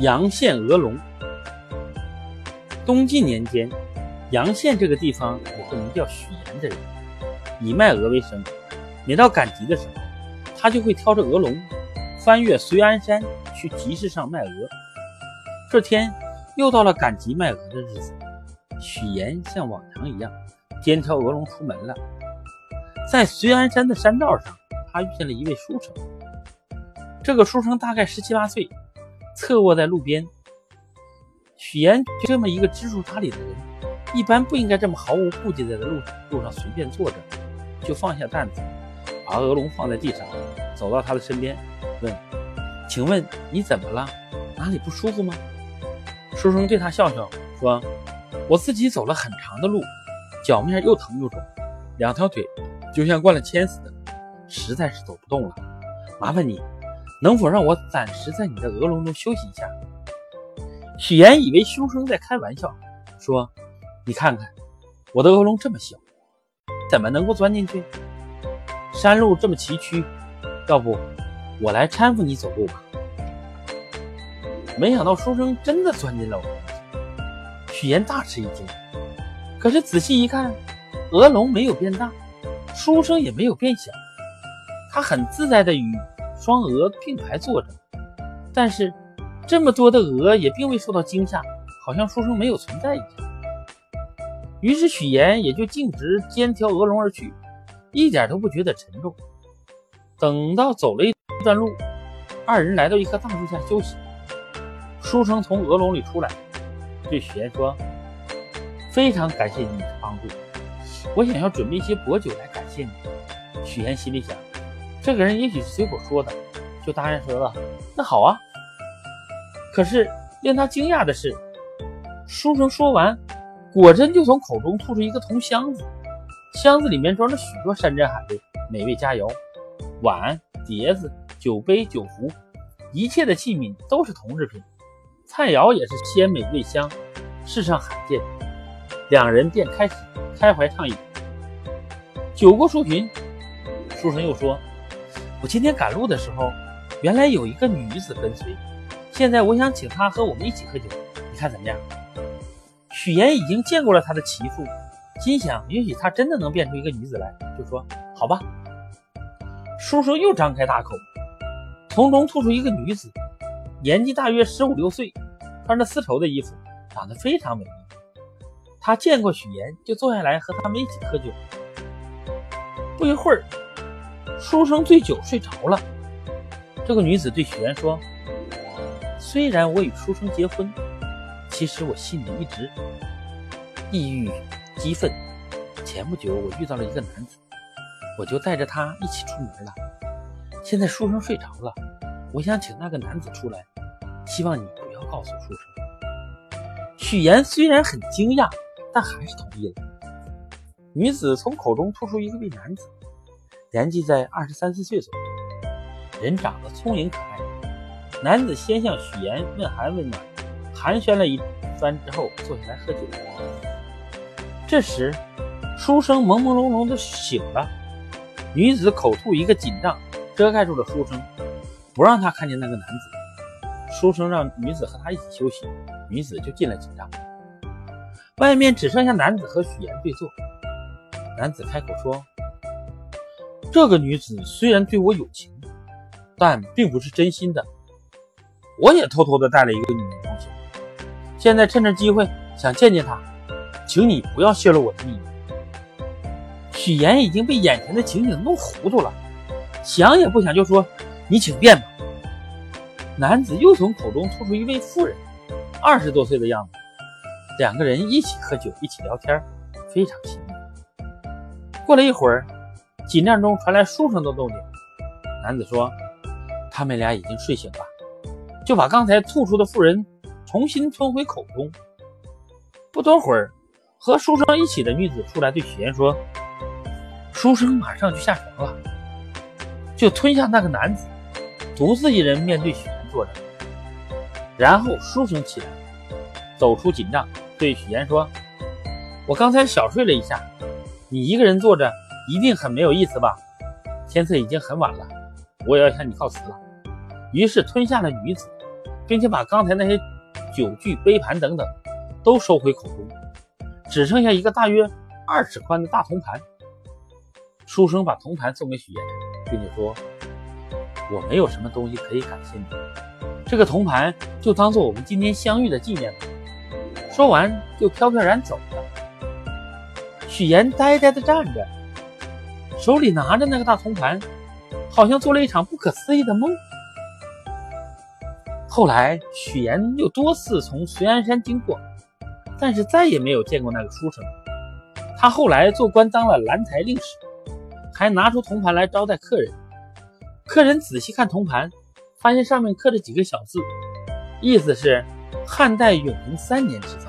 阳县鹅龙。东晋年间，阳县这个地方有个名叫许岩的人，以卖鹅为生。每到赶集的时候，他就会挑着鹅笼，翻越绥安山去集市上卖鹅。这天又到了赶集卖鹅的日子，许岩像往常一样，肩挑鹅笼出门了。在绥安山的山道上，他遇见了一位书生。这个书生大概十七八岁。侧卧在路边，许岩就这么一个知书达理的人，一般不应该这么毫无顾忌的在路路上随便坐着，就放下担子，把鹅笼放在地上，走到他的身边，问：“请问你怎么了？哪里不舒服吗？”书生对他笑笑说：“我自己走了很长的路，脚面又疼又肿，两条腿就像灌了铅似的，实在是走不动了。麻烦你。”能否让我暂时在你的鹅笼中休息一下？许岩以为书生在开玩笑，说：“你看看，我的鹅笼这么小，怎么能够钻进去？山路这么崎岖，要不我来搀扶你走路吧？”没想到书生真的钻进了鹅笼，许岩大吃一惊。可是仔细一看，鹅笼没有变大，书生也没有变小，他很自在的与。双鹅并排坐着，但是这么多的鹅也并未受到惊吓，好像书生没有存在一样。于是许岩也就径直肩挑鹅笼而去，一点都不觉得沉重。等到走了一段路，二人来到一棵大树下休息。书生从鹅笼里出来，对许岩说：“非常感谢你的帮助，我想要准备一些薄酒来感谢你。”许岩心里想。这个人也许是随口说的，就答应说了。那好啊。可是令他惊讶的是，书生说完，果真就从口中吐出一个铜箱子，箱子里面装着许多山珍海味、美味佳肴，碗、碟子、酒杯、酒壶，一切的器皿都是铜制品，菜肴也是鲜美味香，世上罕见。两人便开始开怀畅饮。酒过数巡，书生又说。我今天赶路的时候，原来有一个女子跟随，现在我想请她和我们一起喝酒，你看怎么样？许岩已经见过了他的媳妇，心想也许她真的能变出一个女子来，就说好吧。叔叔又张开大口，从中吐出一个女子，年纪大约十五六岁，穿着丝绸的衣服，长得非常美丽。他见过许岩，就坐下来和他们一起喝酒。不一会儿。书生醉酒睡着了。这个女子对许岩说：“虽然我与书生结婚，其实我心里一直抑郁激愤。前不久我遇到了一个男子，我就带着他一起出门了。现在书生睡着了，我想请那个男子出来，希望你不要告诉书生。”许岩虽然很惊讶，但还是同意了。女子从口中吐出一个位男子。年纪在二十三四岁左右，人长得聪颖可爱。男子先向许岩问寒问暖，寒暄了一番之后，坐下来喝酒。这时，书生朦朦胧胧的醒了。女子口吐一个锦帐，遮盖住了书生，不让他看见那个男子。书生让女子和他一起休息，女子就进了锦帐。外面只剩下男子和许岩对坐。男子开口说。这个女子虽然对我有情，但并不是真心的。我也偷偷的带了一个女人同行，现在趁着机会想见见她，请你不要泄露我的秘密。许岩已经被眼前的情景弄糊涂了，想也不想就说：“你请便吧。”男子又从口中吐出一位妇人，二十多岁的样子，两个人一起喝酒，一起聊天，非常亲密。过了一会儿。锦帐中传来书生的动静，男子说：“他们俩已经睡醒了，就把刚才吐出的妇人重新吞回口中。”不多会儿，和书生一起的女子出来对许岩说：“书生马上就下床了，就吞下那个男子，独自一人面对许岩坐着。然后书生起来，走出锦帐，对许岩说：‘我刚才小睡了一下，你一个人坐着。’”一定很没有意思吧？天色已经很晚了，我也要向你告辞了。于是吞下了女子，并且把刚才那些酒具、杯盘等等都收回口中，只剩下一个大约二尺宽的大铜盘。书生把铜盘送给许岩，并且说：“我没有什么东西可以感谢你，这个铜盘就当做我们今天相遇的纪念吧。”说完，就飘飘然走了。许岩呆呆地站着，手里拿着那个大铜盘，好像做了一场不可思议的梦。后来，许岩又多次从绥安山经过，但是再也没有见过那个书生。他后来做官，当了兰台令史。还拿出铜盘来招待客人，客人仔细看铜盘，发现上面刻着几个小字，意思是汉代永平三年制造。